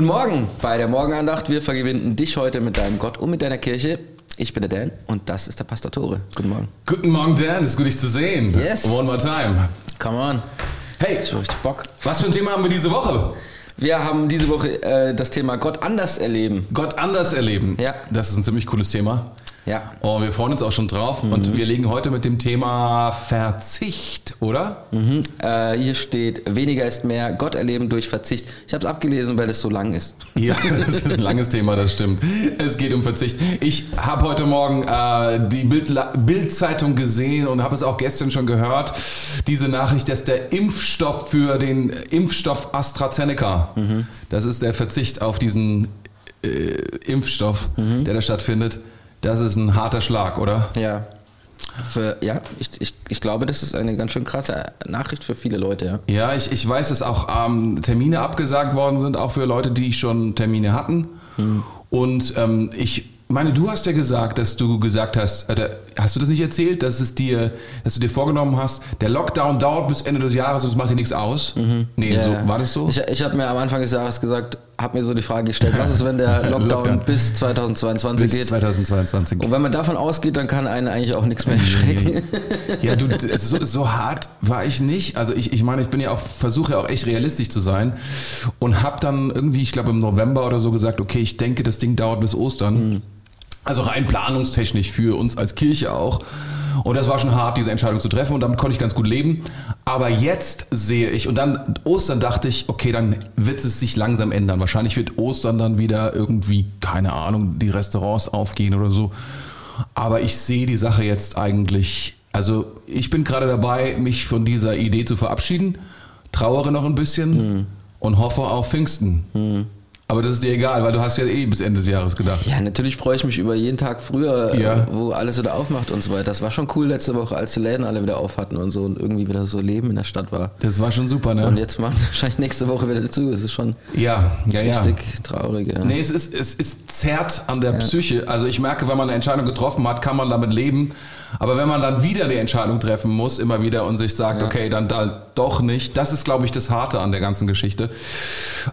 Guten Morgen bei der Morgenandacht. Wir vergewinnen dich heute mit deinem Gott und mit deiner Kirche. Ich bin der Dan und das ist der Pastor Tore. Guten Morgen. Guten Morgen, Dan. Ist gut, dich zu sehen. Yes. One more time. Come on. Hey, Ich hab richtig Bock. was für ein Thema haben wir diese Woche? Wir haben diese Woche äh, das Thema Gott anders erleben. Gott anders erleben. Ja. Das ist ein ziemlich cooles Thema. Ja. Oh, wir freuen uns auch schon drauf. Mhm. Und wir legen heute mit dem Thema Verzicht, oder? Mhm. Äh, hier steht, weniger ist mehr, Gott erleben durch Verzicht. Ich habe es abgelesen, weil es so lang ist. Ja, das ist ein langes Thema, das stimmt. Es geht um Verzicht. Ich habe heute Morgen äh, die Bild- Bild-Zeitung gesehen und habe es auch gestern schon gehört. Diese Nachricht, dass der Impfstoff für den Impfstoff AstraZeneca, das ist der Verzicht auf diesen äh, Impfstoff, der da stattfindet. Das ist ein harter Schlag, oder? Ja. Für, ja, ich, ich, ich glaube, das ist eine ganz schön krasse Nachricht für viele Leute, ja. Ja, ich, ich weiß, dass auch ähm, Termine abgesagt worden sind, auch für Leute, die schon Termine hatten. Und ähm, ich meine, du hast ja gesagt, dass du gesagt hast, äh, hast du das nicht erzählt, dass es dir, dass du dir vorgenommen hast, der Lockdown dauert bis Ende des Jahres und es macht dir nichts aus? Nee, Ja, so, war das so? Ich, ich habe mir am Anfang des Jahres gesagt, habe mir so die Frage gestellt, was ist, wenn der Lockdown, Lockdown. bis 2022 bis geht? 2022. Und wenn man davon ausgeht, dann kann einen eigentlich auch nichts mehr erschrecken. Ja, du, so, so hart war ich nicht. Also ich, ich meine, ich bin ja auch, versuche ja auch echt realistisch zu sein und habe dann irgendwie, ich glaube im November oder so gesagt, okay, ich denke, das Ding dauert bis Ostern. Also rein planungstechnisch für uns als Kirche auch. Und das war schon hart, diese Entscheidung zu treffen und damit konnte ich ganz gut leben. Aber jetzt sehe ich, und dann Ostern dachte ich, okay, dann wird es sich langsam ändern. Wahrscheinlich wird Ostern dann wieder irgendwie, keine Ahnung, die Restaurants aufgehen oder so. Aber ich sehe die Sache jetzt eigentlich, also ich bin gerade dabei, mich von dieser Idee zu verabschieden, trauere noch ein bisschen und hoffe auf Pfingsten. Aber das ist dir egal, weil du hast ja eh bis Ende des Jahres gedacht. Ja, natürlich freue ich mich über jeden Tag früher, Ja. äh, wo alles wieder aufmacht und so weiter. Das war schon cool letzte Woche, als die Läden alle wieder auf hatten und so und irgendwie wieder so Leben in der Stadt war. Das war schon super, Und ne? jetzt macht es wahrscheinlich nächste Woche wieder zu. Es ist schon Ja, ja, ja. richtig traurig. Ja. Nee, es ist, es ist zerrt an der Psyche. Also ich merke, wenn man eine Entscheidung getroffen hat, kann man damit leben. Aber wenn man dann wieder die Entscheidung treffen muss, immer wieder und sich sagt, Ja. okay, dann da doch nicht, das ist, glaube ich, das Harte an der ganzen Geschichte.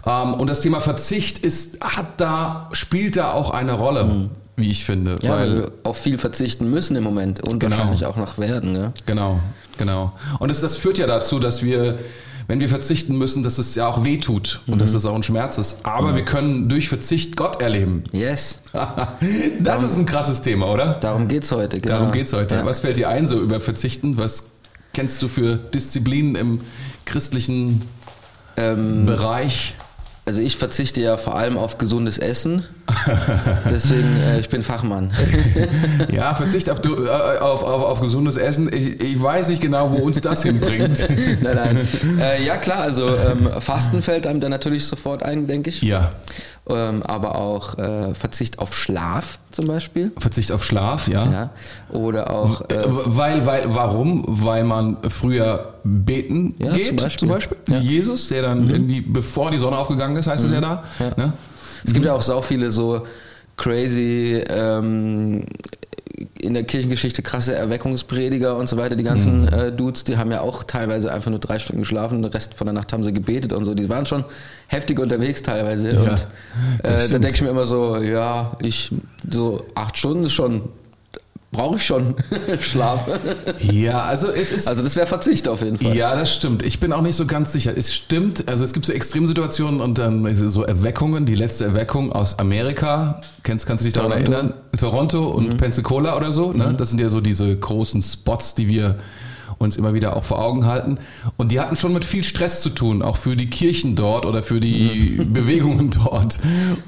Ähm, und das Thema Verzicht ist, hat da, spielt da auch eine Rolle, wie ich finde. Mhm. Ja, weil weil, wir auf viel verzichten müssen im Moment und Genau. wahrscheinlich auch noch werden. Ja. Genau, genau. Und das, das führt ja dazu, dass wir, wenn wir verzichten müssen, dass es ja auch weh tut und Mhm. dass das auch ein Schmerz ist. Aber wir können durch Verzicht Gott erleben. Yes, das ist ein krasses Thema, oder? darum geht's heute. Genau. Darum geht's heute. Ja. Was fällt dir ein so über Verzichten? Was kennst du für Disziplinen im christlichen Ähm, Bereich? also ich verzichte ja vor allem auf gesundes Essen. Deswegen, äh, ich bin Fachmann. Ja, Verzicht auf, du- äh, auf, auf, auf gesundes Essen. Ich, ich weiß nicht genau, wo uns das hinbringt. nein, nein. Äh, ja klar, also ähm, Fasten fällt einem dann natürlich sofort ein, denke ich. Ja, Ähm, aber auch äh, Verzicht auf Schlaf zum Beispiel. Verzicht auf Schlaf, ja. Ja. Oder auch Äh, äh, Weil, weil, warum? Weil man früher beten Ja, geht, zum zum Beispiel. Beispiel. Ja. Mhm. Jesus, der dann irgendwie, bevor die Sonne aufgegangen ist, heißt es ja da. Ne? Es gibt ja auch so viele so crazy ähm, in der Kirchengeschichte krasse Erweckungsprediger und so weiter. Die ganzen Mhm. äh, Dudes, die haben ja auch teilweise einfach nur drei Stunden geschlafen, den Rest von der Nacht haben sie gebetet und so. Die waren schon heftig unterwegs teilweise. Ja, und äh, da denke ich mir immer so, ja, ich so acht Stunden ist schon brauche ich schon Schlaf. Ja, also es ist. Also das wäre Verzicht auf jeden Fall. Ja, das stimmt. Ich bin auch nicht so ganz sicher. Es stimmt, also es gibt so Extremsituationen und dann so Erweckungen. Die letzte Erweckung aus Amerika, kennst, kannst du dich daran Toronto. erinnern? Toronto und Pensacola oder so. Ne? Das sind ja so diese großen Spots, die wir uns immer wieder auch vor Augen halten. Und die hatten schon mit viel Stress zu tun, auch für die Kirchen dort oder für die Bewegungen dort.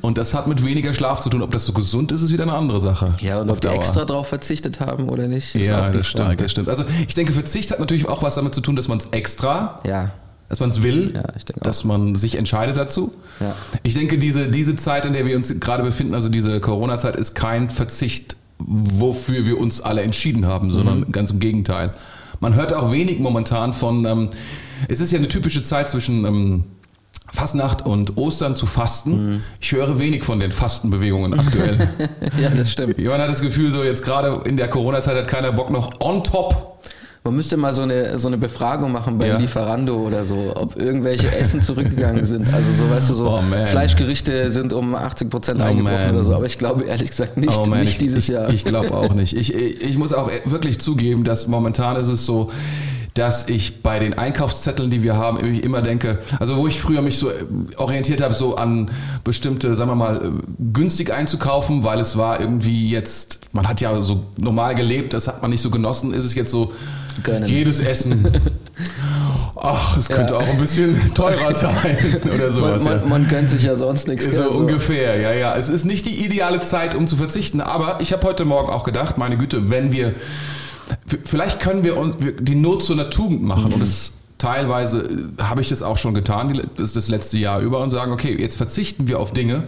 Und das hat mit weniger Schlaf zu tun. Ob das so gesund ist, ist wieder eine andere Sache. Ja, und ob die Dauer. extra drauf verzichtet haben oder nicht, ist Ja, auch die das stimmt, Frage. das stimmt. Also ich denke, Verzicht hat natürlich auch was damit zu tun, dass man es extra Ja, dass man es will, Ja, ich denke auch. dass man sich entscheidet dazu. Ja. Ich denke, diese, diese Zeit, in der wir uns gerade befinden, also diese Corona-Zeit, ist kein Verzicht, wofür wir uns alle entschieden haben, sondern Mhm. ganz im Gegenteil. Man hört auch wenig momentan von, ähm, es ist ja eine typische Zeit zwischen ähm, Fastnacht und Ostern zu fasten. Mhm. Ich höre wenig von den Fastenbewegungen aktuell. ja, das stimmt. Man hat das Gefühl, so jetzt gerade in der Corona-Zeit hat keiner Bock noch on top Man müsste mal so eine, so eine Befragung machen bei Ja. Lieferando oder so, ob irgendwelche Essen zurückgegangen sind. Also so, weißt du, so Oh. Fleischgerichte sind um 80 Prozent Oh, eingebrochen man. oder so. Aber ich glaube ehrlich gesagt nicht, Oh nicht ich, dieses ich, Jahr. Ich glaube auch nicht. Ich, ich, ich muss auch wirklich zugeben, dass momentan ist es so, dass ich bei den Einkaufszetteln, die wir haben, immer denke, also wo ich früher mich so orientiert habe, so an bestimmte, sagen wir mal, günstig einzukaufen, weil es war irgendwie jetzt, man hat ja so normal gelebt, das hat man nicht so genossen, ist es jetzt so, Gönnen. jedes Essen, ach, es könnte Ja. auch ein bisschen teurer sein oder man, sowas. ja. man, man gönnt sich ja sonst nichts. So gell, ungefähr, ja, ja. Es ist nicht die ideale Zeit, um zu verzichten, aber ich habe heute Morgen auch gedacht, meine Güte, wenn wir, vielleicht können wir uns die Not zu einer Tugend machen und es teilweise äh, habe ich das auch schon getan, das, letzte Jahr über und sagen, okay, jetzt verzichten wir auf Dinge.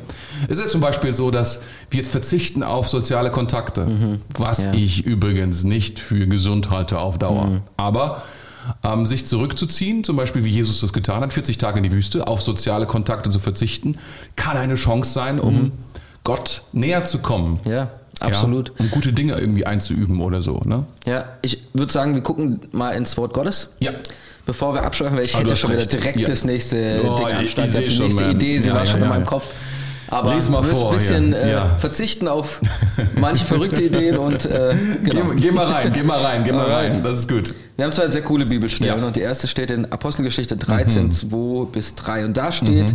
Es ist zum Beispiel so, dass wir jetzt verzichten auf soziale Kontakte, was Ja. ich übrigens nicht für gesund halte auf Dauer. Aber ähm, sich zurückzuziehen, zum Beispiel wie Jesus das getan hat, 40 Tage in die Wüste, auf soziale Kontakte zu verzichten, kann eine Chance sein, um Gott näher zu kommen. Ja, absolut. Ja, um gute Dinge irgendwie einzuüben oder so. Ne? Ja, ich würde sagen, wir gucken mal ins Wort Gottes. Ja. Bevor wir abschweifen, weil ich Ah, du hätte schon wieder direkt Ja. das nächste Oh, Ding am Start. Die schon, nächste man. Idee, sie Ja, war schon in meinem. Kopf. Aber Lies mal wir müssen vor, ein bisschen äh, verzichten auf manche verrückte Ideen und äh, genau. Geh, geh mal rein, geh mal rein, geh mal rein. Das ist gut. Wir haben zwei sehr coole Bibelstellen und die erste steht in Apostelgeschichte 13, 2 bis 3 und da steht,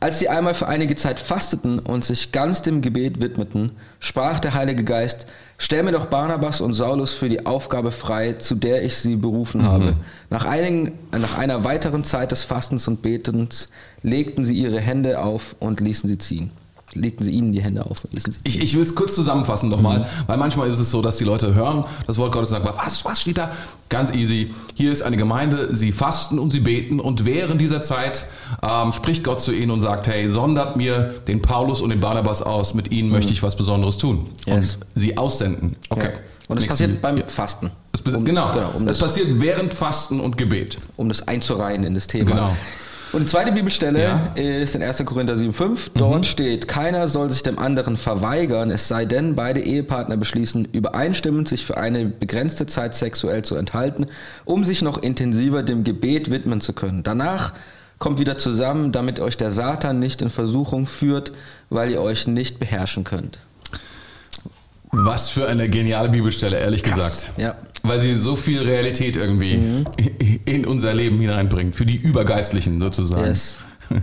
als sie einmal für einige Zeit fasteten und sich ganz dem Gebet widmeten, sprach der Heilige Geist, stell mir doch Barnabas und Saulus für die Aufgabe frei, zu der ich sie berufen habe. Nach, einigen, nach einer weiteren Zeit des Fastens und Betens legten sie ihre Hände auf und ließen sie ziehen. Legten sie ihnen die Hände auf. Ich, ich will es kurz zusammenfassen nochmal, weil manchmal ist es so, dass die Leute hören das Wort Gottes und sagen, was, was steht da? Ganz easy. Hier ist eine Gemeinde, sie fasten und sie beten und während dieser Zeit ähm, spricht Gott zu ihnen und sagt, hey, sondert mir den Paulus und den Barnabas aus, mit ihnen möchte ich was Besonderes tun. Yes. Und sie aussenden. Okay. Ja. Und das Nächsten- passiert beim Fasten. Das bes- Um- genau, genau um das das passiert während Fasten und Gebet. um das einzureihen in das Thema. Genau. Und die zweite Bibelstelle Ja. ist in 1. Korinther 7,5. Dort steht, keiner soll sich dem anderen verweigern, es sei denn, beide Ehepartner beschließen übereinstimmend, sich für eine begrenzte Zeit sexuell zu enthalten, um sich noch intensiver dem Gebet widmen zu können. Danach kommt wieder zusammen, damit euch der Satan nicht in Versuchung führt, weil ihr euch nicht beherrschen könnt. Was für eine geniale Bibelstelle, ehrlich Krass. gesagt. Ja. Weil sie so viel Realität irgendwie in unser Leben hineinbringt. Für die Übergeistlichen sozusagen. Yes.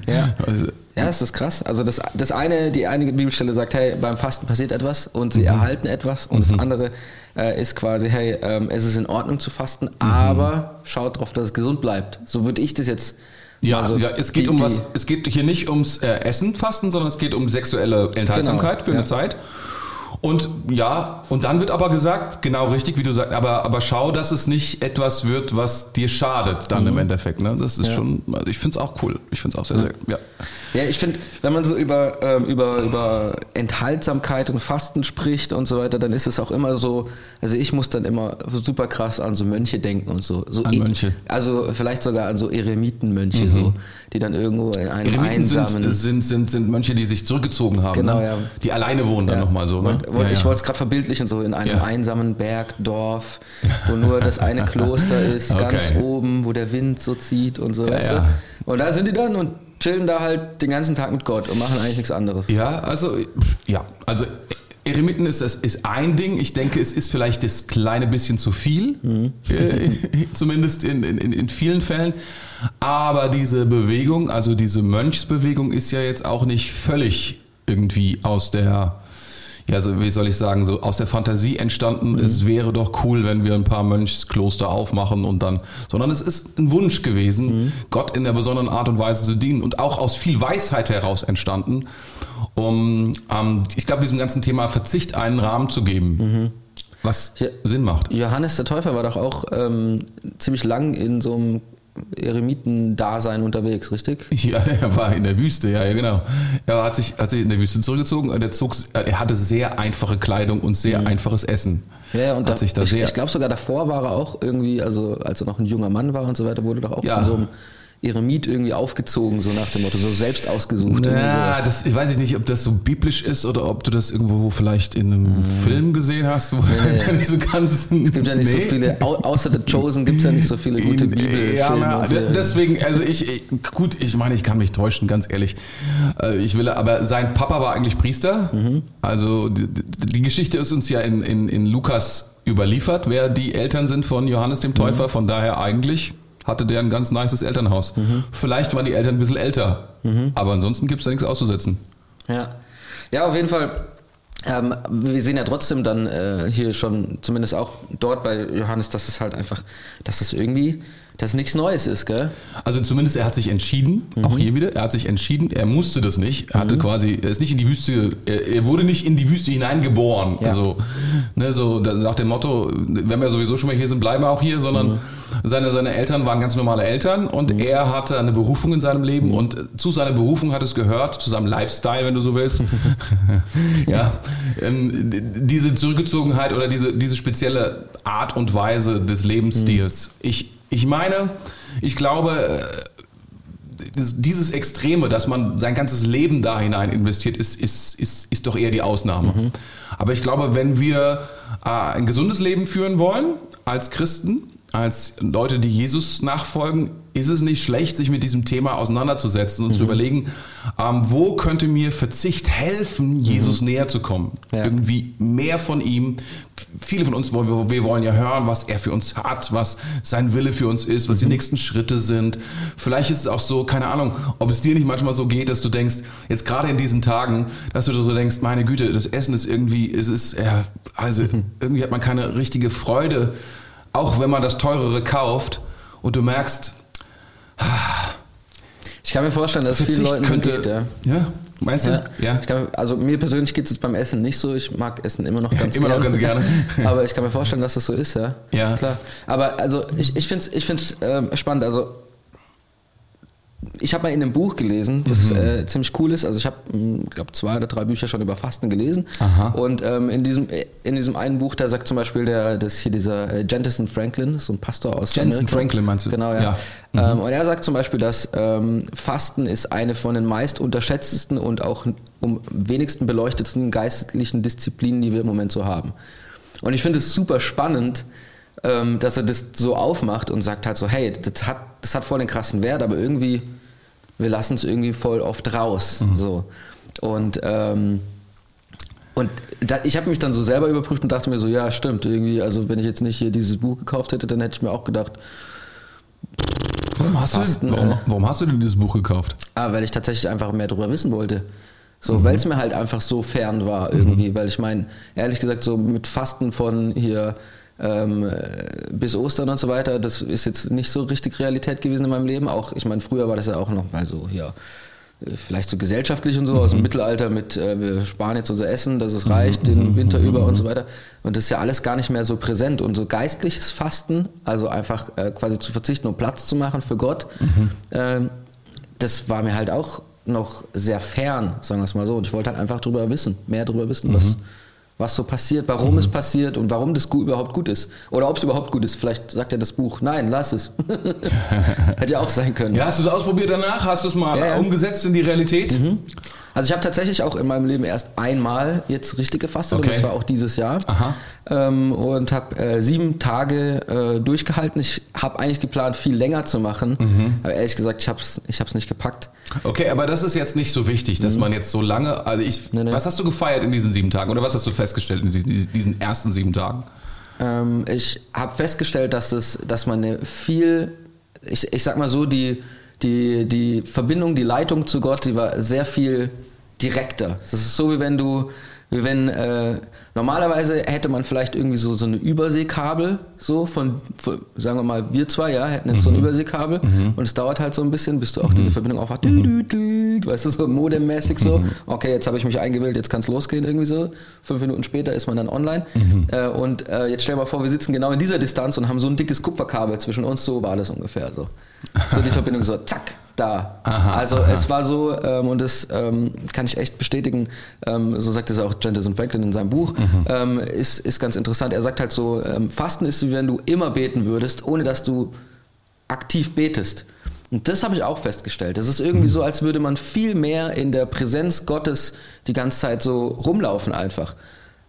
Ja. Also, Ja, das ist krass. Also das, das eine, die eine Bibelstelle sagt, hey, beim Fasten passiert etwas und sie Mhm. erhalten etwas. Und das andere äh, ist quasi, hey, ähm, es ist in Ordnung zu fasten, Mhm. aber schaut drauf, dass es gesund bleibt. So würde ich das jetzt. ja, also ja, es geht die- um was. Es geht hier nicht ums äh, Essen fasten, sondern es geht um sexuelle Enthaltsamkeit Genau, für ja. eine Zeit. Und ja, und dann wird aber gesagt, genau richtig, wie du sagst, aber, aber schau, dass es nicht etwas wird, was dir schadet dann im Endeffekt. Ne? Das ist Mhm. Ja. schon, also ich finde es auch cool. Ich finde es auch sehr, sehr, ja. Ja, ich finde, wenn man so über, ähm, über, über Enthaltsamkeit und Fasten spricht und so weiter, dann ist es auch immer so, also ich muss dann immer super krass an so Mönche denken und so. so An e- Mönche. Mhm. Also vielleicht sogar an so Eremitenmönche, so, die dann irgendwo in einem Eremiten sind, einsamen... sind, sind, sind Mönche, die sich zurückgezogen haben, Genau, ne? ja. die alleine wohnen dann Ja. nochmal so. Ne? Und Ja, ich wollte es gerade verbildlichen, so in einem einsamen Berg, Dorf, wo nur das eine Kloster ist, ganz Okay. oben, wo der Wind so zieht und so, weißt du? Und da sind die dann und chillen da halt den ganzen Tag mit Gott und machen eigentlich nichts anderes. Ja, also, ja, also Eremiten ist, ist, ist ein Ding. Ich denke, es ist vielleicht das kleine bisschen zu viel, Mhm. äh, zumindest in, in, in vielen Fällen. Aber diese Bewegung, also diese Mönchsbewegung ist ja jetzt auch nicht völlig irgendwie aus der, ja, so, wie soll ich sagen, so aus der Fantasie entstanden. Es wäre doch cool, wenn wir ein paar Mönchskloster aufmachen und dann, sondern es ist ein Wunsch gewesen, Gott in der besonderen Art und Weise zu dienen und auch aus viel Weisheit heraus entstanden, um, ähm, ich glaube, diesem ganzen Thema Verzicht einen Rahmen zu geben, was Ja. Sinn macht. Johannes der Täufer war doch auch ähm, ziemlich lang in so einem Eremitendasein unterwegs, richtig? Ja, er war in der Wüste, ja, ja, genau. Er hat sich, hat sich in der Wüste zurückgezogen und er, zog, er hatte sehr einfache Kleidung und sehr einfaches Essen. Ja, und hat da, sich da ich, ich glaube sogar davor war er auch irgendwie, also als er noch ein junger Mann war und so weiter, wurde doch auch Ja. von so einem ihre Miet irgendwie aufgezogen, so nach dem Motto, so selbst ausgesucht. Ja, das, ich weiß ich nicht, ob das so biblisch ist oder ob du das irgendwo vielleicht in einem mhm. Film gesehen hast, wo nee. nicht so ganz. Es gibt ja nicht nee. so viele, außer The Chosen gibt es ja nicht so viele gute Bibelfilme. Ja, na, deswegen, also ich, ich, gut, ich meine, ich kann mich täuschen, ganz ehrlich. Äh, ich will, aber sein Papa war eigentlich Priester. Mhm. Also die, die, Geschichte ist uns ja in, in, in Lukas überliefert, wer die Eltern sind von Johannes dem Täufer. Mhm. Von daher eigentlich hatte der ein ganz nices Elternhaus. Mhm. Vielleicht waren die Eltern ein bisschen älter, mhm. aber ansonsten gibt es da nichts auszusetzen. Ja. Ja, auf jeden Fall. Ähm, wir sehen ja trotzdem dann äh, hier schon, zumindest auch dort bei Johannes, dass es halt einfach, dass es irgendwie dass nichts Neues ist, gell? Also zumindest er hat sich entschieden, mhm. auch hier wieder, er hat sich entschieden, er musste das nicht. Er hatte mhm. quasi, er ist nicht in die Wüste, er, er wurde nicht in die Wüste hineingeboren. Ja. Also, ne, so nach dem Motto, wenn wir sowieso schon mal hier sind, bleiben wir auch hier, sondern mhm. seine, seine Eltern waren ganz normale Eltern und mhm. er hatte eine Berufung in seinem Leben mhm. und zu seiner Berufung hat es gehört, zu seinem Lifestyle, wenn du so willst. ja, ähm, diese Zurückgezogenheit oder diese, diese spezielle Art und Weise des Lebensstils. Mhm. Ich ich meine, ich glaube, äh, dieses Extreme, dass man sein ganzes Leben da hinein investiert, ist, ist, ist, ist doch eher die Ausnahme. Mhm. Aber ich glaube, wenn wir äh, ein gesundes Leben führen wollen als Christen, als Leute, die Jesus nachfolgen, ist es nicht schlecht, sich mit diesem Thema auseinanderzusetzen und mhm. zu überlegen, ähm, wo könnte mir Verzicht helfen, Jesus mhm. näher zu kommen. Ja. Irgendwie mehr von ihm. Viele von uns, wir, wir wollen ja hören, was er für uns hat, was sein Wille für uns ist, was mhm. die nächsten Schritte sind. Vielleicht ist es auch so, keine Ahnung, ob es dir nicht manchmal so geht, dass du denkst, jetzt gerade in diesen Tagen, dass du so denkst, meine Güte, das Essen ist irgendwie, es ist, ja, also mhm. irgendwie hat man keine richtige Freude auch wenn man das teurere kauft und du merkst, ich kann mir vorstellen, dass es vielen Leuten könnte, so geht, ja. Ja, meinst du? Ja. ja. Kann, also mir persönlich geht es beim Essen nicht so. Ich mag Essen immer noch ganz immer gerne. Immer noch ganz gerne. Aber ich kann mir vorstellen, dass das so ist, ja. Ja. Klar. Aber also ich, ich finde es ich find's, äh, spannend. Also ich habe mal in einem Buch gelesen, das mhm. äh, ziemlich cool ist. Also ich habe, hm, glaube zwei oder drei Bücher schon über Fasten gelesen. Aha. Und ähm, in diesem in diesem einen Buch, da sagt zum Beispiel der, das hier dieser äh, Jentison Franklin, so ein Pastor aus Jensen Amerika. Franklin meinst du? Genau, ja. ja. Mhm. Ähm, und er sagt zum Beispiel, dass ähm, Fasten ist eine von den meist unterschätztesten und auch am wenigsten beleuchtetsten geistlichen Disziplinen, die wir im Moment so haben. Und ich finde es super spannend, ähm, dass er das so aufmacht und sagt halt so, hey, das hat, das hat voll den krassen Wert, aber irgendwie, wir lassen es irgendwie voll oft raus. Mhm. So. Und, ähm, und da, ich habe mich dann so selber überprüft und dachte mir so, ja, stimmt, irgendwie, also wenn ich jetzt nicht hier dieses Buch gekauft hätte, dann hätte ich mir auch gedacht, Warum hast, Fasten, du denn, warum, äh, warum hast du denn dieses Buch gekauft? Ah, weil ich tatsächlich einfach mehr darüber wissen wollte. So, mhm. weil es mir halt einfach so fern war irgendwie, mhm. weil ich meine, ehrlich gesagt, so mit Fasten von hier ähm, bis Ostern und so weiter, das ist jetzt nicht so richtig Realität gewesen in meinem Leben. Auch, ich meine, früher war das ja auch noch mal so, ja, vielleicht so gesellschaftlich und so, mhm. aus dem mhm. Mittelalter mit, äh, wir sparen jetzt unser Essen, dass es reicht, mhm. den Winter über und so weiter. Und das ist ja alles gar nicht mehr so präsent. Und so geistliches Fasten, also einfach äh, quasi zu verzichten, um Platz zu machen für Gott, mhm. äh, das war mir halt auch noch sehr fern, sagen wir es mal so. Und ich wollte halt einfach drüber wissen, mehr drüber wissen, was mhm was so passiert, warum mhm. es passiert und warum das überhaupt gut ist. Oder ob es überhaupt gut ist. Vielleicht sagt ja das Buch, nein, lass es. Hätte ja auch sein können. Ja, hast du es ausprobiert danach? Hast du es mal ja, ja. umgesetzt in die Realität? Mhm. Also ich habe tatsächlich auch in meinem Leben erst einmal jetzt richtig gefastet okay. und das war auch dieses Jahr. Ähm, und habe äh, sieben Tage äh, durchgehalten. Ich habe eigentlich geplant, viel länger zu machen. Mhm. Aber ehrlich gesagt, ich habe es ich hab's nicht gepackt. Okay, aber das ist jetzt nicht so wichtig, dass mhm. man jetzt so lange. Also ich. Nee, nee. Was hast du gefeiert in diesen sieben Tagen oder was hast du festgestellt in diesen ersten sieben Tagen? Ähm, ich habe festgestellt, dass es, dass man viel, ich, ich sag mal so, die die, die Verbindung, die Leitung zu Gott, die war sehr viel direkter. Das ist so, wie wenn du, wenn, äh, normalerweise hätte man vielleicht irgendwie so, so eine Überseekabel, so von, von, sagen wir mal, wir zwei, ja, hätten jetzt mhm. so ein mhm. Überseekabel mhm. und es dauert halt so ein bisschen, bis du auch mhm. diese Verbindung aufhast. Mhm. Weißt du, so modemmäßig so. Mhm. Okay, jetzt habe ich mich eingewählt, jetzt kann es losgehen irgendwie so. Fünf Minuten später ist man dann online. Äh, und äh, jetzt stell dir mal vor, wir sitzen genau in dieser Distanz und haben so ein dickes Kupferkabel zwischen uns, so war das ungefähr so. So die Verbindung so, zack, da. Aha, also aha. es war so, ähm, und das ähm, kann ich echt bestätigen, ähm, so sagt es auch Jendison Franklin in seinem Buch, mhm. Ähm, ist, ist ganz interessant. Er sagt halt so, ähm, Fasten ist wie wenn du immer beten würdest, ohne dass du aktiv betest. Und das habe ich auch festgestellt. Das ist irgendwie so, als würde man viel mehr in der Präsenz Gottes die ganze Zeit so rumlaufen einfach.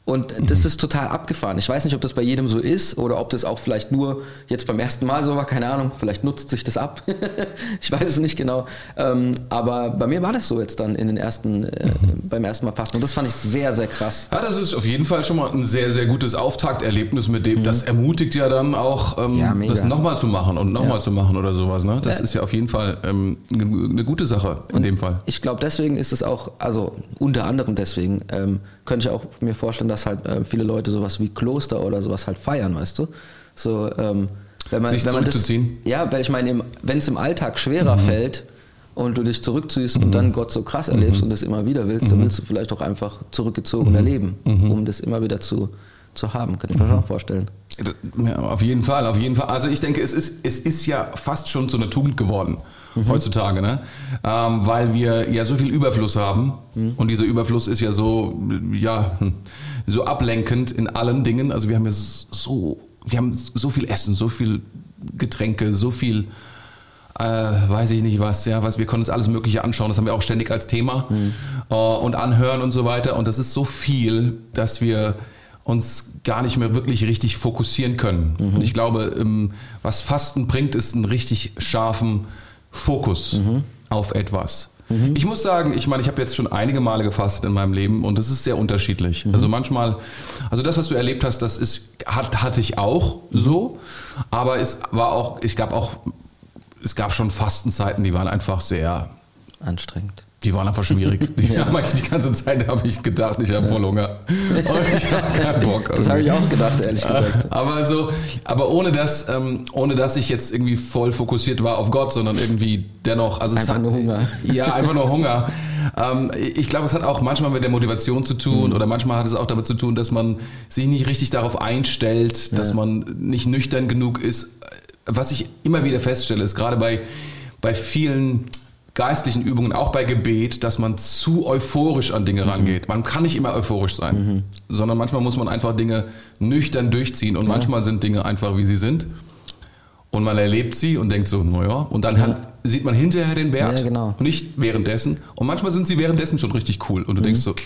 Und das ist total abgefahren. Ich weiß nicht, ob das bei jedem so ist oder ob das auch vielleicht nur jetzt beim ersten Mal so war, keine Ahnung. Vielleicht nutzt sich das ab. ich weiß es nicht genau. Ähm, aber bei mir war das so jetzt dann in den ersten, äh, beim ersten Mal fasten. Und das fand ich sehr, sehr krass. Ja, das ist auf jeden Fall schon mal ein sehr, sehr gutes Auftakterlebnis mit dem. Das ermutigt ja dann auch, ähm, Ja, das nochmal zu machen und nochmal Ja. zu machen oder sowas. Ne? Das Ja. ist ja auf jeden Fall ähm, eine gute Sache in dem Fall. Ich glaube, deswegen ist es auch, also unter anderem deswegen, ähm, könnte ich auch mir vorstellen, dass halt ähm, viele Leute sowas wie Kloster oder sowas halt feiern, weißt du? So, ähm, wenn man, Sich wenn man das, zurückzuziehen? Mhm. Ja, weil ich meine, wenn es im Alltag schwerer fällt und du dich zurückziehst und dann Gott so krass erlebst Mhm. und das immer wieder willst, dann willst du vielleicht auch einfach zurückgezogen erleben, Mhm. um das immer wieder zu, zu haben. Kann ich mir schon vorstellen. Ja, auf jeden Fall, auf jeden Fall. Also ich denke, es ist, es ist ja fast schon so eine Tugend geworden heutzutage, ne? Ähm, weil wir ja so viel Überfluss haben und dieser Überfluss ist ja so, ja, hm, so ablenkend in allen Dingen. Also wir haben ja so, wir haben so viel Essen, so viel Getränke, so viel äh, weiß ich nicht was, ja, was wir können uns alles Mögliche anschauen, das haben wir auch ständig als Thema äh, und anhören und so weiter. Und das ist so viel, dass wir uns gar nicht mehr wirklich richtig fokussieren können. Und ich glaube, ähm, was Fasten bringt, ist einen richtig scharfen Fokus auf etwas. Ich muss sagen, ich meine, ich habe jetzt schon einige Male gefastet in meinem Leben und das ist sehr unterschiedlich. Also manchmal, also das, was du erlebt hast, das ist, hat, hatte ich auch so, aber es war auch, ich gab auch, es gab schon Fastenzeiten, die waren einfach sehr, Anstrengend. Die waren einfach schwierig. Die, Ja. eigentlich die ganze Zeit habe ich gedacht, ich habe voll Hunger. Und ich habe keinen Bock. Das habe ich auch gedacht, ehrlich gesagt. Aber so, aber ohne dass, ähm, ohne dass ich jetzt irgendwie voll fokussiert war auf Gott, sondern irgendwie dennoch, also es Einfach hat, nur Hunger. Ja, einfach nur Hunger. Ähm, ich glaube, es hat auch manchmal mit der Motivation zu tun Mhm. oder manchmal hat es auch damit zu tun, dass man sich nicht richtig darauf einstellt, dass man nicht nüchtern genug ist. Was ich immer wieder feststelle, ist gerade bei, bei vielen geistlichen Übungen, auch bei Gebet, dass man zu euphorisch an Mhm. Dinge rangeht. Man kann nicht immer euphorisch sein, sondern manchmal muss man einfach Dinge nüchtern durchziehen und manchmal sind Dinge einfach, wie sie sind. Und man erlebt sie und denkt so, naja, und dann Ja. sieht man hinterher den Wert Ja, genau. und nicht währenddessen. Und manchmal sind sie währenddessen schon richtig cool und du denkst so,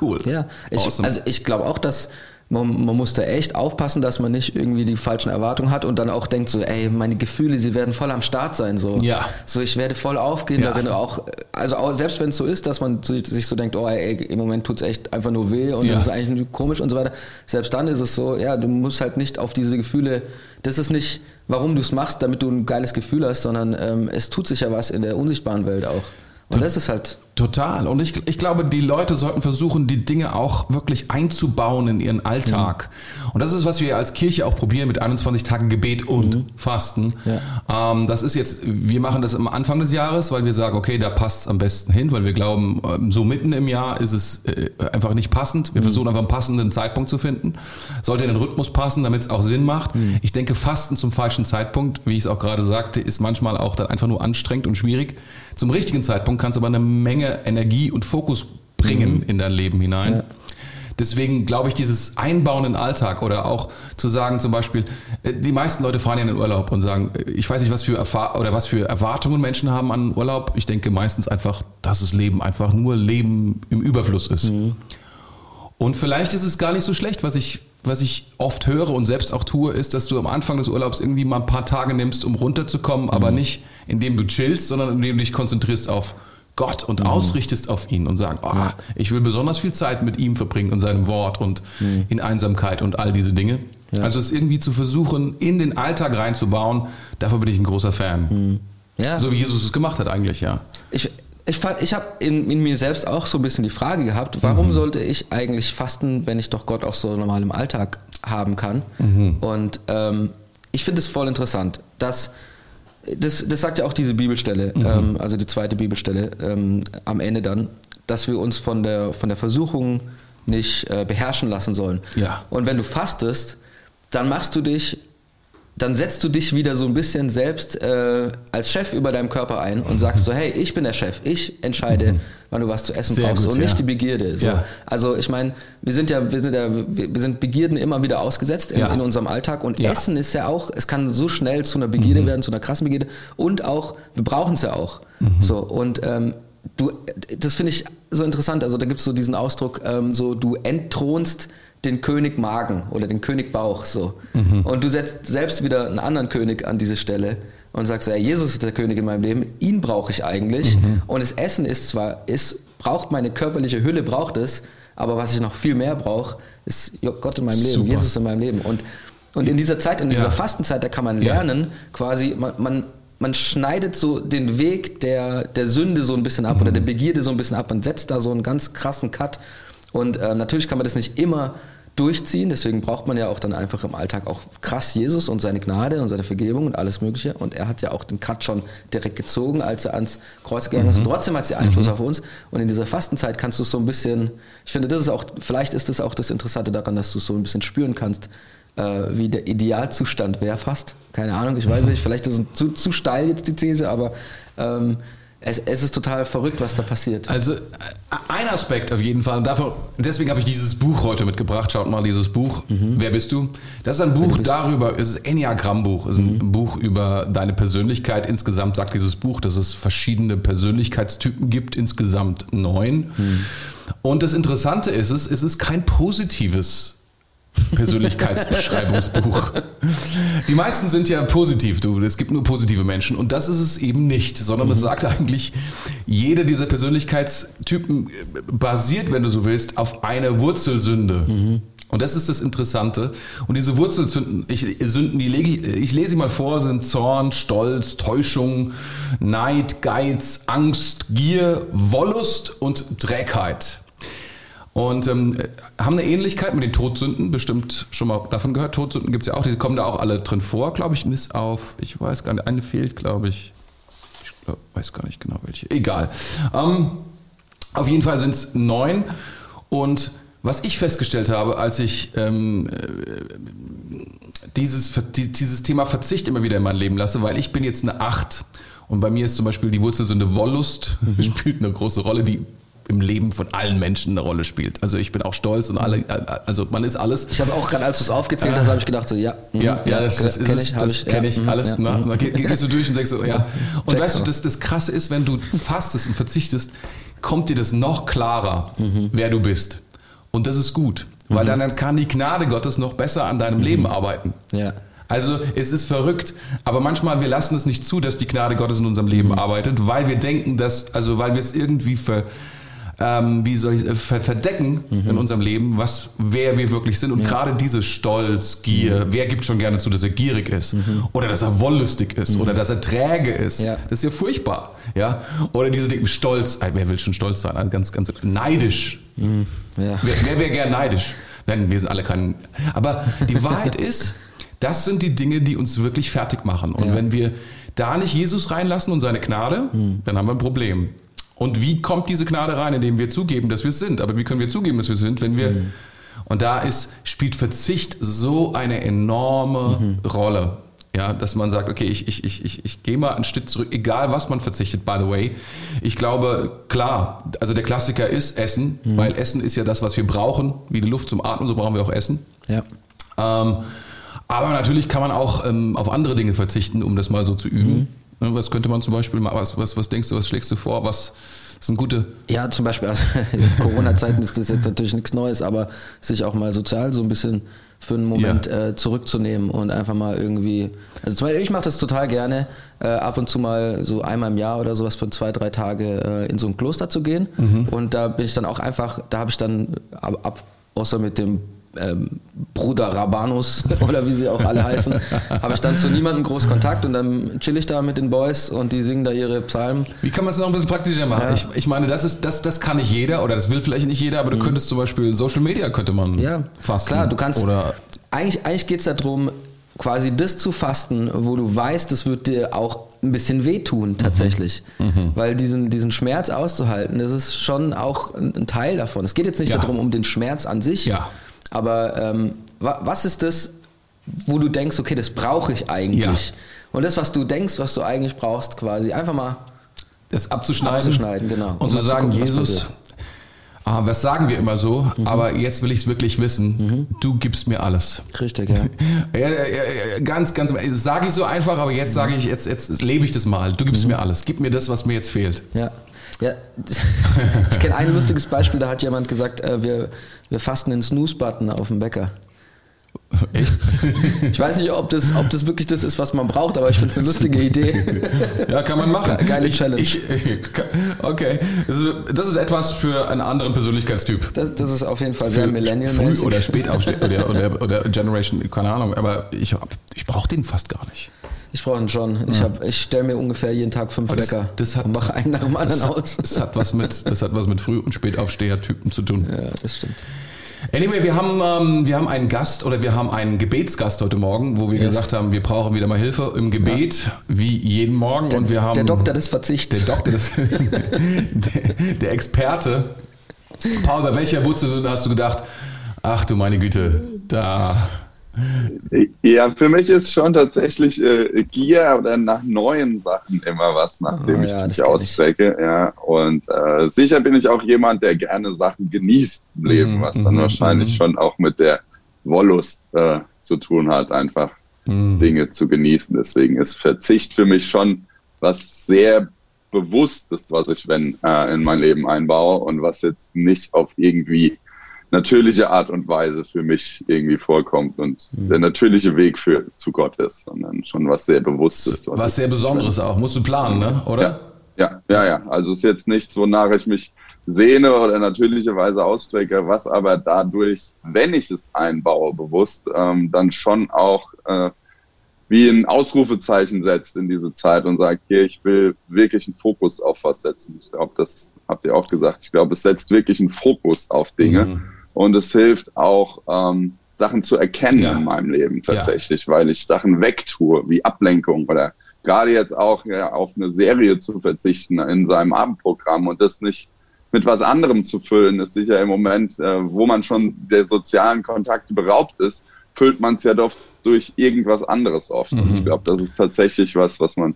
cool. Mhm. Ja, ich, awesome. also ich glaube auch, dass man, man muss da echt aufpassen, dass man nicht irgendwie die falschen Erwartungen hat und dann auch denkt so, ey, meine Gefühle, sie werden voll am Start sein, so. Ja. So, ich werde voll aufgehen Ja. darin auch, also auch, selbst wenn es so ist, dass man sich so denkt, oh, ey, im Moment tut's echt einfach nur weh und Ja. das ist eigentlich komisch und so weiter. Selbst dann ist es so, ja, du musst halt nicht auf diese Gefühle, das ist nicht, warum du es machst, damit du ein geiles Gefühl hast, sondern ähm, es tut sich ja was in der unsichtbaren Welt auch. Und das ist halt, Total. Und ich, ich glaube, die Leute sollten versuchen, die Dinge auch wirklich einzubauen in ihren Alltag. Und das ist, was wir als Kirche auch probieren mit 21 Tagen Gebet und Fasten. Ähm, das ist jetzt, wir machen das am Anfang des Jahres, weil wir sagen, okay, da passt es am besten hin, weil wir glauben, ähm, so mitten im Jahr ist es äh, einfach nicht passend. Wir versuchen einfach einen passenden Zeitpunkt zu finden. Sollte in den Rhythmus passen, damit es auch Sinn macht. Ich denke, Fasten zum falschen Zeitpunkt, wie ich es auch gerade sagte, ist manchmal auch dann einfach nur anstrengend und schwierig. Zum richtigen Zeitpunkt kannst du aber eine Menge Energie und Fokus bringen in dein Leben hinein. Ja. Deswegen glaube ich, dieses Einbauen in den Alltag oder auch zu sagen zum Beispiel, äh, die meisten Leute fahren ja in den Urlaub und sagen, äh, ich weiß nicht, was für, Erfahr oder was für Erwartungen Menschen haben an Urlaub. Ich denke meistens einfach, dass das Leben einfach nur Leben im Überfluss ist. Und vielleicht ist es gar nicht so schlecht, was ich, was ich oft höre und selbst auch tue, ist, dass du am Anfang des Urlaubs irgendwie mal ein paar Tage nimmst, um runterzukommen, aber nicht indem du chillst, sondern indem du dich konzentrierst auf Gott und ausrichtest auf ihn und sagen, oh, ich will besonders viel Zeit mit ihm verbringen und seinem Wort und in Einsamkeit und all diese Dinge. Also es irgendwie zu versuchen, in den Alltag reinzubauen, dafür bin ich ein großer Fan. ja. So wie Jesus es gemacht hat eigentlich, ja. Ich, ich, fand- ich habe in, in mir selbst auch so ein bisschen die Frage gehabt, warum sollte ich eigentlich fasten, wenn ich doch Gott auch so normal im Alltag haben kann? Und ähm, ich finde es voll interessant, dass das, das sagt ja auch diese Bibelstelle, ähm, also die zweite Bibelstelle ähm, am Ende dann, dass wir uns von der, von der Versuchung nicht äh, beherrschen lassen sollen. Ja. Und wenn du fastest, dann machst du dich dann setzt du dich wieder so ein bisschen selbst äh, als Chef über deinem Körper ein und sagst so, hey, ich bin der Chef, ich entscheide, mhm. wann du was zu essen Sehr brauchst gut, und nicht ja. die Begierde. So. Ja. Also ich meine, wir sind ja, wir sind ja, wir sind Begierden immer wieder ausgesetzt in, ja. in unserem Alltag und Essen ist ja auch, es kann so schnell zu einer Begierde mhm. werden, zu einer krassen Begierde und auch, wir brauchen es ja auch. Mhm. So und ähm, du, das finde ich so interessant. Also da gibt es so diesen Ausdruck, ähm, so du entthronst den König Magen oder den König Bauch so. Mhm. Und du setzt selbst wieder einen anderen König an diese Stelle und sagst, ja, Jesus ist der König in meinem Leben, ihn brauche ich eigentlich. Mhm. Und das Essen ist zwar, ist, braucht meine körperliche Hülle, braucht es, aber was ich noch viel mehr brauche, ist Gott in meinem Leben, Super. Jesus in meinem Leben. Und, und in dieser Zeit, in dieser ja. Fastenzeit, da kann man lernen, ja. quasi, man, man, man, schneidet so den Weg der, der Sünde so ein bisschen ab mhm. oder der Begierde so ein bisschen ab. Man setzt da so einen ganz krassen Cut. Und äh, natürlich kann man das nicht immer durchziehen. Deswegen braucht man ja auch dann einfach im Alltag auch krass Jesus und seine Gnade und seine Vergebung und alles Mögliche. Und er hat ja auch den Cut schon direkt gezogen, als er ans Kreuz gegangen ist. Mhm. Trotzdem hat sie Einfluss mhm. auf uns. Und in dieser Fastenzeit kannst du es so ein bisschen, ich finde, das ist auch, vielleicht ist das auch das Interessante daran, dass du es so ein bisschen spüren kannst, äh, wie der Idealzustand wäre fast. Keine Ahnung, ich weiß nicht, vielleicht ist es zu, zu steil jetzt die These, aber ähm, es, es, ist total verrückt, was da passiert. Also ein Aspekt auf jeden Fall. Und dafür, deswegen habe ich dieses Buch heute mitgebracht. Schaut mal dieses Buch. Mhm. Wer bist du? Das ist ein Buch darüber, es ist ein Enneagramm-Buch. Es ist mhm. ein Buch über deine Persönlichkeit. Insgesamt sagt dieses Buch, dass es verschiedene Persönlichkeitstypen gibt, insgesamt neun. Mhm. Und das Interessante ist, es, es ist kein positives Persönlichkeitsbeschreibungsbuch. Die meisten sind ja positiv, du. Es gibt nur positive Menschen und das ist es eben nicht, sondern mhm. es sagt eigentlich, jeder dieser Persönlichkeitstypen basiert, wenn du so willst, auf einer Wurzelsünde. Mhm. Und das ist das Interessante. Und diese Wurzelsünden, ich, Sünden, die lege ich, ich lese sie mal vor, sind Zorn, Stolz, Täuschung, Neid, Geiz, Angst, Gier, Wollust und Trägheit. Und ähm, haben eine Ähnlichkeit mit den Todsünden, bestimmt schon mal davon gehört. Todsünden gibt es ja auch, die kommen da auch alle drin vor, glaube ich, bis auf, ich weiß gar nicht, eine fehlt, glaube ich. Ich glaub, weiß gar nicht genau welche. Egal. Ähm, auf jeden Fall sind es neun. Und was ich festgestellt habe, als ich ähm, äh, dieses, dieses Thema Verzicht immer wieder in mein Leben lasse, weil ich bin jetzt eine Acht. Und bei mir ist zum Beispiel die Wurzelsünde Wollust, mhm. spielt eine große Rolle, die im Leben von allen Menschen eine Rolle spielt. Also ich bin auch stolz und alle, also man ist alles. Ich habe auch gerade, als du es aufgezählt hast, habe ich gedacht so, ja, mh, ja, ja, das, das kenne ich, das kenne ich, ja, alles. Ja, ne? Dann gehst du durch und denkst so, ja. Und Check weißt du, das, das Krasse ist, wenn du fastest und verzichtest, kommt dir das noch klarer, mhm. wer du bist. Und das ist gut, weil mhm. dann kann die Gnade Gottes noch besser an deinem mhm. Leben arbeiten. Ja. Also es ist verrückt, aber manchmal wir lassen es nicht zu, dass die Gnade Gottes in unserem Leben mhm. arbeitet, weil wir denken, dass also weil wir es irgendwie ver, ähm, wie soll ich es, verdecken mhm. in unserem Leben, was, wer wir wirklich sind. Und ja. gerade dieses Stolz, Gier, mhm. wer gibt schon gerne zu, dass er gierig ist? Mhm. Oder dass er wollüstig ist? Oder mhm. dass er träge ist? Ja. Das ist ja furchtbar. Ja? Oder diese Dinge, Stolz, wer will schon stolz sein? Ganz, ganz neidisch. Mhm. Ja. Wer, wer wäre gern neidisch? Nein, wir sind alle kein. Aber die Wahrheit ist, das sind die Dinge, die uns wirklich fertig machen. Und wenn wir da nicht Jesus reinlassen und seine Gnade, mhm. dann haben wir ein Problem. Und wie kommt diese Gnade rein, indem wir zugeben, dass wir es sind? Aber wie können wir zugeben, dass wir es sind, wenn wir. Mhm. Und da ist, spielt Verzicht so eine enorme mhm. Rolle. Ja, dass man sagt, okay, ich, ich, ich, ich, ich gehe mal ein Stück zurück, egal was man verzichtet, by the way. Ich glaube, klar, also der Klassiker ist Essen, mhm. weil Essen ist ja das, was wir brauchen. Wie die Luft zum Atmen, so brauchen wir auch Essen. Ja. Ähm, aber natürlich kann man auch ähm, auf andere Dinge verzichten, um das mal so zu üben. Ne, was könnte man zum Beispiel mal, was, was, was denkst du, was schlägst du vor, was sind gute? Ja, zum Beispiel, also in Corona-Zeiten ist das jetzt natürlich nichts Neues, aber sich auch mal sozial so ein bisschen für einen Moment ja. äh, zurückzunehmen und einfach mal irgendwie, also zum Beispiel, ich mache das total gerne, äh, ab und zu mal so einmal im Jahr oder sowas für zwei, drei Tage äh, in so ein Kloster zu gehen mhm. und da bin ich dann auch einfach, da habe ich dann ab, ab außer mit dem ähm, Bruder Rabanus oder wie sie auch alle heißen, habe ich dann zu niemandem groß Kontakt und dann chill ich da mit den Boys und die singen da ihre Psalmen. Wie kann man es noch ein bisschen praktischer machen? Ja. Ich, ich, meine, das ist das, das kann nicht jeder oder das will vielleicht nicht jeder, aber du mhm. könntest zum Beispiel Social Media könnte man ja, fasten. Klar, du kannst. Oder eigentlich eigentlich geht es darum, quasi das zu fasten, wo du weißt, das wird dir auch ein bisschen wehtun mhm. tatsächlich. Mhm. Weil diesen, diesen Schmerz auszuhalten, das ist schon auch ein, ein Teil davon. Es geht jetzt nicht ja. darum, um den Schmerz an sich. Ja aber ähm, wa was ist das, wo du denkst, okay, das brauche ich eigentlich. Ja. Und das, was du denkst, was du eigentlich brauchst, quasi einfach mal Das abzuschneiden. abzuschneiden, genau. Und zu mal zu sagen, gucken, Jesus, ah, was sagen wir immer so, aber jetzt will ich es wirklich wissen. Du gibst mir alles. Richtig, ja. Ja, ja, ja, ganz, ganz, sage ich so einfach, aber jetzt sage ich, jetzt, jetzt lebe ich das mal. Du gibst mir alles. Gib mir das, was mir jetzt fehlt. Ja. Ja, ich kenne ein lustiges Beispiel, da hat jemand gesagt, äh, wir, wir fasten den Snooze-Button auf dem Bäcker. Echt? Ich weiß nicht, ob das, ob das wirklich das ist, was man braucht, aber ich finde es eine lustige Idee. Ja, kann man machen. Ge- geile ich, Challenge. Ich, okay, das ist, etwas für einen anderen Persönlichkeitstyp. Das, das ist auf jeden Fall sehr Für millennial-mäßig. Früh oder spät aufstehen oder, oder, oder Generation, keine Ahnung. Aber ich, ich brauche den fast gar nicht. Ich brauche ihn schon. Ich, hab- ich stelle mir ungefähr jeden Tag fünf Aber das- Wecker das hat- und mache einen nach dem anderen Das, aus. das, hat was mit, das hat was mit Früh- und Spätaufsteher-Typen zu tun. Ja, das stimmt. Anyway, wir haben, ähm, wir haben einen Gast oder wir haben einen Gebetsgast heute Morgen, wo wir Yes. gesagt haben, wir brauchen wieder mal Hilfe im Gebet, wie jeden Morgen. und wir haben Der Doktor des Verzichts. der Doktor, des, der, der Experte. Paul, bei welcher Wurzel hast du gedacht, ach du meine Güte, da. Ja, für mich ist schon tatsächlich äh, Gier oder nach neuen Sachen immer was, nachdem ja, das ich mich kenn ich. ausstrecke. Ja, und äh, sicher bin ich auch jemand, der gerne Sachen genießt im Leben, Mhm, was dann mhm, wahrscheinlich mhm. schon auch mit der Wollust äh, zu tun hat, einfach Mhm. Dinge zu genießen. Deswegen ist Verzicht für mich schon was sehr Bewusstes, was ich wenn äh, in mein Leben einbaue und was jetzt nicht auf irgendwie natürliche Art und Weise für mich irgendwie vorkommt und der natürliche Weg für zu Gott ist, sondern schon was sehr Bewusstes. Was ich- sehr Besonderes auch. Musst du planen, ne? oder? Ja, ja, ja, ja. Also es ist jetzt nichts, wonach ich mich sehne oder natürlicherweise ausstrecke, was aber dadurch, wenn ich es einbaue, bewusst, ähm, dann schon auch äh, wie ein Ausrufezeichen setzt in diese Zeit und sagt, hier, ich will wirklich einen Fokus auf was setzen. Ich glaube, das habt ihr auch gesagt. Ich glaube, es setzt wirklich einen Fokus auf Dinge Mhm. Und es hilft auch, ähm, Sachen zu erkennen Ja. in meinem Leben tatsächlich, weil ich Sachen wegtue, wie Ablenkung oder gerade jetzt auch ja, auf eine Serie zu verzichten in seinem Abendprogramm und das nicht mit was anderem zu füllen, ist sicher im Moment, äh, wo man schon der sozialen Kontakte beraubt ist, füllt man es ja doch durch irgendwas anderes oft. Und Mhm. ich glaube, das ist tatsächlich was, was man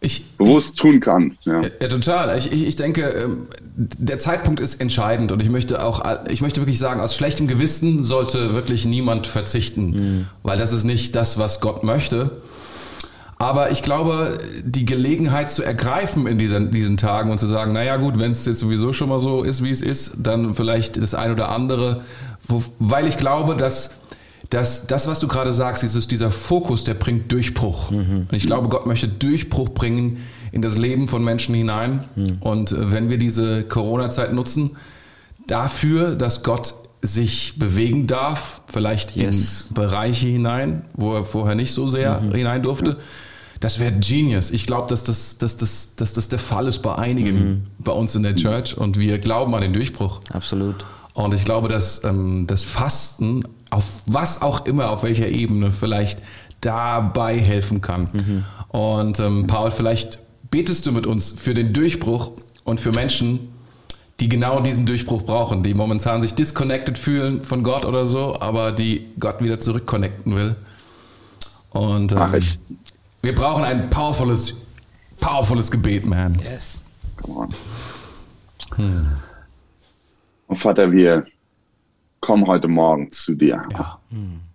Ich, bewusst tun kann. Ja. Ja, total. Ich, ich, ich denke, ähm, der Zeitpunkt ist entscheidend und ich möchte auch, ich möchte wirklich sagen, aus schlechtem Gewissen sollte wirklich niemand verzichten, weil das ist nicht das, was Gott möchte. Aber ich glaube, die Gelegenheit zu ergreifen in diesen, diesen Tagen und zu sagen, naja gut, wenn es jetzt sowieso schon mal so ist, wie es ist, dann vielleicht das ein oder andere, wo, weil ich glaube, dass, dass das, was du gerade sagst, dieses, dieser Fokus, der bringt Durchbruch. Und ich glaube, Gott möchte Durchbruch bringen in das Leben von Menschen hinein. Und äh, wenn wir diese Corona-Zeit nutzen, dafür, dass Gott sich bewegen darf, vielleicht Yes. in Bereiche hinein, wo er vorher nicht so sehr hinein durfte. Das wäre genius. Ich glaube, dass das, dass, das, dass das der Fall ist bei einigen bei uns in der Church und wir glauben an den Durchbruch. Absolut. Und ich glaube, dass ähm, das Fasten, auf was auch immer, auf welcher Ebene, vielleicht dabei helfen kann. Und ähm, Paul, vielleicht betest du mit uns für den Durchbruch und für Menschen, die genau diesen Durchbruch brauchen, die momentan sich disconnected fühlen von Gott oder so, aber die Gott wieder zurückconnecten will. Und Mach ähm, ich. wir brauchen ein powerfules, powerfules Gebet, man. Yes. Come on. Und Vater, wir kommen heute Morgen zu dir. Ja.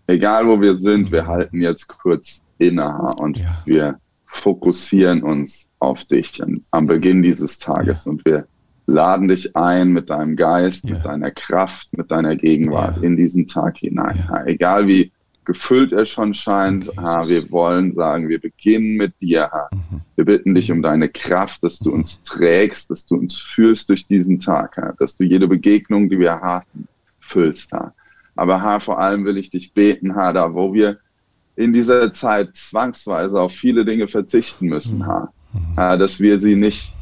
Egal wo wir sind, wir halten jetzt kurz inne und Ja. wir fokussieren uns auf dich am Beginn dieses Tages und wir laden dich ein mit deinem Geist, Ja. mit deiner Kraft, mit deiner Gegenwart Ja. in diesen Tag hinein. Ja. Ja, egal wie gefüllt er schon scheint, Jesus. wir wollen sagen, wir beginnen mit dir. Mhm. Wir bitten dich um deine Kraft, dass du uns trägst, dass du uns führst durch diesen Tag, dass du jede Begegnung, die wir haben, füllst. Ha. Aber ha, vor allem will ich dich beten, ha, da wo wir in dieser Zeit zwangsweise auf viele Dinge verzichten müssen, ha. ha dass wir sie nicht,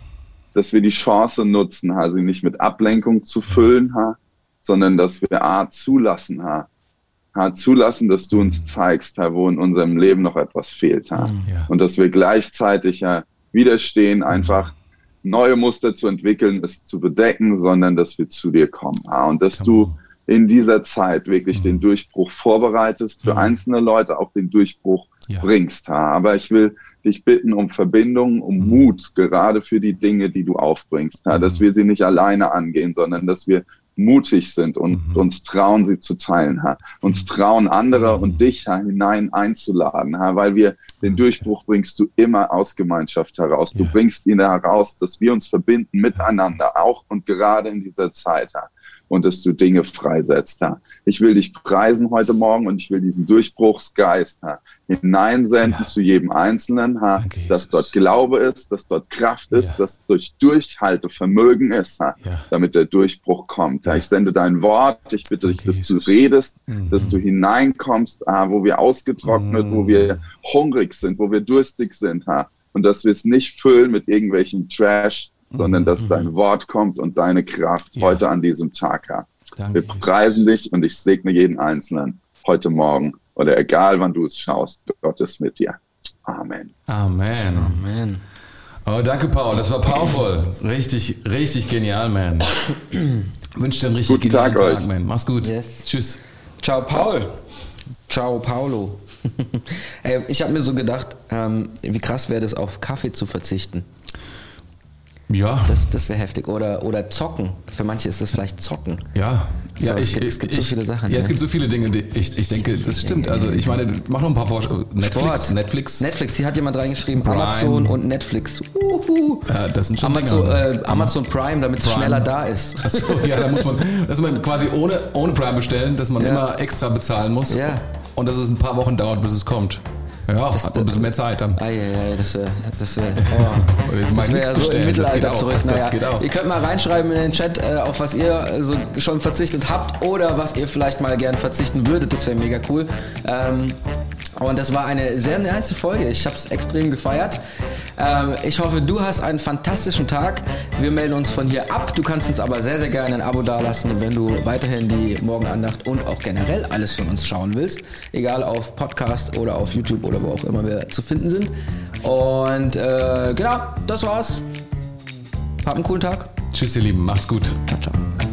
dass wir die Chance nutzen, ha, sie nicht mit Ablenkung zu füllen, ha, sondern dass wir A, zulassen, ha, ha, zulassen, dass du uns zeigst, ha, wo in unserem Leben noch etwas fehlt, ha. Ja. Und dass wir gleichzeitig ja widerstehen, einfach neue Muster zu entwickeln, es zu bedecken, sondern dass wir zu dir kommen. Ha. Und dass du. In dieser Zeit wirklich mhm. den Durchbruch vorbereitest, für mhm. einzelne Leute auch den Durchbruch ja. bringst. Aber ich will dich bitten um Verbindung, um mhm. Mut, gerade für die Dinge, die du aufbringst. Dass mhm. wir sie nicht alleine angehen, sondern dass wir mutig sind und mhm. uns trauen, sie zu teilen, uns mhm. trauen, andere und dich hinein einzuladen, weil wir den Durchbruch bringst du immer aus Gemeinschaft heraus. Du ja. bringst ihn heraus, dass wir uns verbinden miteinander, auch und gerade in dieser Zeit. Und dass du Dinge freisetzt. Ja. Ich will dich preisen heute Morgen und ich will diesen Durchbruchsgeist ja, hineinsenden ja. zu jedem Einzelnen, ja, dass dort Glaube ist, dass dort Kraft ist, ja. dass durch Durchhaltevermögen ist, ja, damit der Durchbruch kommt. Ja. Ich sende dein Wort, ich bitte dich, dass du redest, mhm. dass du hineinkommst, wo wir ausgetrocknet, mhm. wo wir hungrig sind, wo wir durstig sind, und dass wir es nicht füllen mit irgendwelchen Trash, sondern dass mhm. dein Wort kommt und deine Kraft ja. heute an diesem Tag hat. Danke, Wir preisen dich und ich segne jeden Einzelnen heute Morgen oder egal wann du es schaust. Gott ist mit dir. Amen. Amen. Amen. Oh, danke, Paul. Das war powerful. Richtig, richtig genial, man. Wünsche dir einen richtig Guten genialen Tag, Tag man. Mach's gut. Yes. Tschüss. Ciao, Paul. Ciao, Paulo. Ey, ich habe mir so gedacht, ähm, wie krass wäre das, auf Kaffee zu verzichten. Ja. Das, das wäre heftig. Oder, oder zocken. Für manche ist das vielleicht zocken. Ja. So, ja, es, ich, gibt, es gibt ich, so viele Sachen. Ja, ja, es gibt so viele Dinge, die ich, ich denke, das stimmt. Also ich meine, mach noch ein paar Vorschläge. Netflix, Sport. Netflix. Netflix, hier hat jemand reingeschrieben, Prime. Amazon und Netflix. Uhu. Ja, das sind schon Amazon, äh, Amazon Prime, damit es schneller da ist. Achso, ja, da muss man, dass man quasi ohne, ohne Prime bestellen, dass man ja. immer extra bezahlen muss. Ja. Und dass es ein paar Wochen dauert, bis es kommt. Ja, das, hat ein bisschen mehr Zeit dann. Ah, ja, ja, das wäre das wär, oh, das wär ja so im Mittelalter zurück. Naja, ihr könnt mal reinschreiben in den Chat, äh, auf was ihr so schon verzichtet habt oder was ihr vielleicht mal gern verzichten würdet. Das wäre mega cool. Ähm, und das war eine sehr nice Folge. Ich habe es extrem gefeiert. Ähm, ich hoffe, du hast einen fantastischen Tag. Wir melden uns von hier ab. Du kannst uns aber sehr, sehr gerne ein Abo dalassen, wenn du weiterhin die Morgenandacht und auch generell alles von uns schauen willst. Egal auf Podcast oder auf YouTube oder wo auch immer wir zu finden sind. Und äh, genau, das war's. Habt einen coolen Tag. Tschüss, ihr Lieben. Macht's gut. Ciao, ciao.